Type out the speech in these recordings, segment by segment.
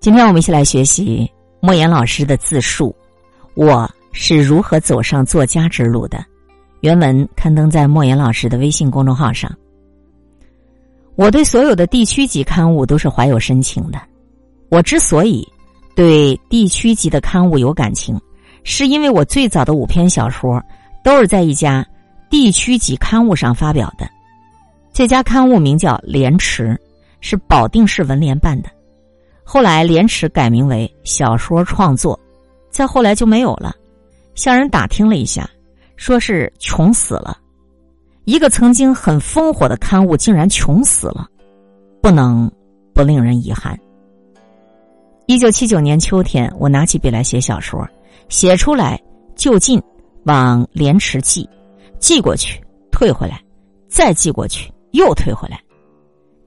今天我们一起来学习莫言老师的自述：我是如何走上作家之路的。原文刊登在莫言老师的微信公众号上。我对所有的地区级刊物都是怀有深情的。我之所以对地区级的刊物有感情，是因为我最早的五篇小说都是在一家地区级刊物上发表的。这家刊物名叫《莲池》，是保定市文联办的。后来，廉耻改名为小说创作，再后来就没有了。向人打听了一下，说是穷死了。一个曾经很烽火的刊物，竟然穷死了，不能不令人遗憾。一九七九年秋天，我拿起笔来写小说，写出来就近往廉耻寄，寄过去退回来，再寄过去又退回来。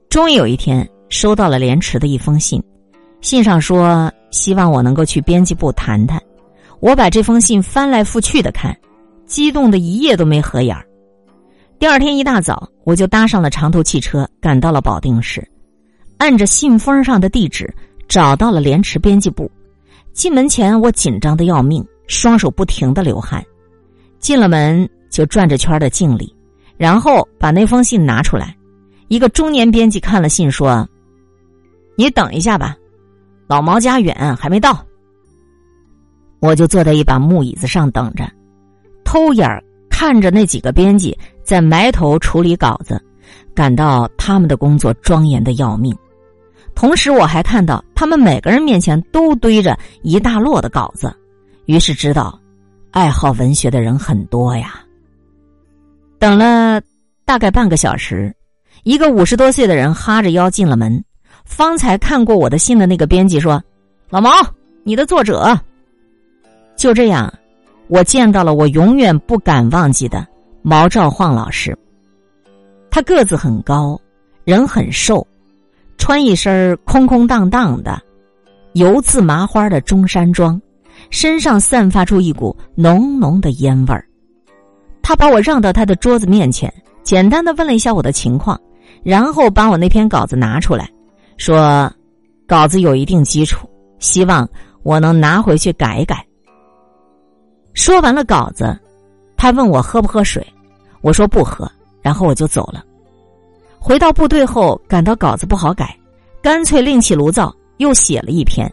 终于有一天，收到了廉耻的一封信。信上说希望我能够去编辑部谈谈，我把这封信翻来覆去的看，激动的一夜都没合眼儿。第二天一大早，我就搭上了长途汽车，赶到了保定市，按着信封上的地址找到了莲池编辑部。进门前，我紧张的要命，双手不停的流汗。进了门就转着圈的敬礼，然后把那封信拿出来。一个中年编辑看了信说：“你等一下吧。”老毛家远，还没到。我就坐在一把木椅子上等着，偷眼儿看着那几个编辑在埋头处理稿子，感到他们的工作庄严的要命。同时，我还看到他们每个人面前都堆着一大摞的稿子，于是知道，爱好文学的人很多呀。等了大概半个小时，一个五十多岁的人哈着腰进了门。方才看过我的信的那个编辑说：“老毛，你的作者。”就这样，我见到了我永远不敢忘记的毛兆晃老师。他个子很高，人很瘦，穿一身空空荡荡的油渍麻花的中山装，身上散发出一股浓浓的烟味儿。他把我让到他的桌子面前，简单的问了一下我的情况，然后把我那篇稿子拿出来。说，稿子有一定基础，希望我能拿回去改一改。说完了稿子，他问我喝不喝水，我说不喝，然后我就走了。回到部队后，感到稿子不好改，干脆另起炉灶，又写了一篇，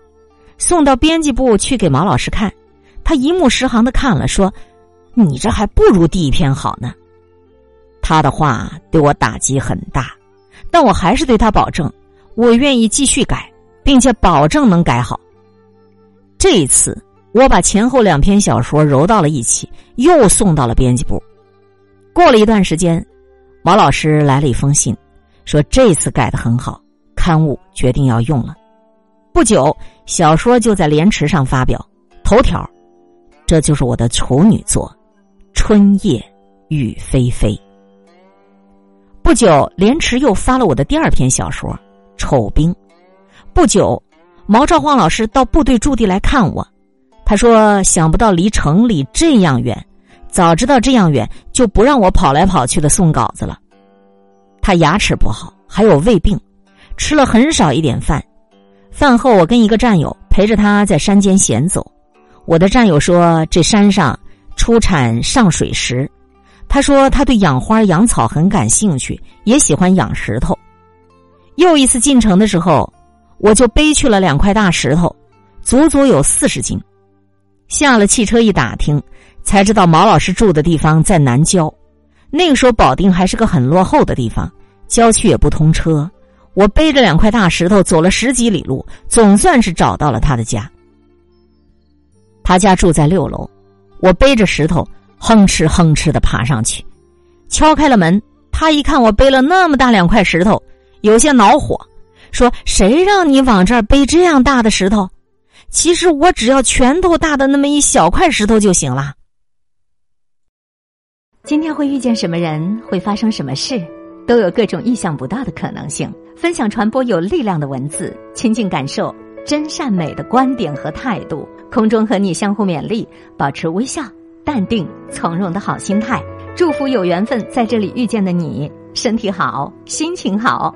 送到编辑部去给毛老师看。他一目十行的看了，说：“你这还不如第一篇好呢。”他的话对我打击很大，但我还是对他保证。我愿意继续改，并且保证能改好。这一次，我把前后两篇小说揉到了一起，又送到了编辑部。过了一段时间，毛老师来了一封信，说这次改的很好，刊物决定要用了。不久，小说就在《莲池》上发表头条，这就是我的处女作《春夜雨霏霏》。不久，《莲池》又发了我的第二篇小说。丑兵，不久，毛兆晃老师到部队驻地来看我。他说：“想不到离城里这样远，早知道这样远，就不让我跑来跑去的送稿子了。”他牙齿不好，还有胃病，吃了很少一点饭。饭后，我跟一个战友陪着他在山间闲走。我的战友说：“这山上出产上水石。”他说：“他对养花养草很感兴趣，也喜欢养石头。”又一次进城的时候，我就背去了两块大石头，足足有四十斤。下了汽车一打听，才知道毛老师住的地方在南郊。那个时候保定还是个很落后的地方，郊区也不通车。我背着两块大石头走了十几里路，总算是找到了他的家。他家住在六楼，我背着石头哼哧哼哧的爬上去，敲开了门。他一看我背了那么大两块石头。有些恼火，说：“谁让你往这儿背这样大的石头？其实我只要拳头大的那么一小块石头就行了。”今天会遇见什么人，会发生什么事，都有各种意想不到的可能性。分享传播有力量的文字，亲近感受真善美的观点和态度。空中和你相互勉励，保持微笑、淡定、从容的好心态。祝福有缘分在这里遇见的你，身体好，心情好。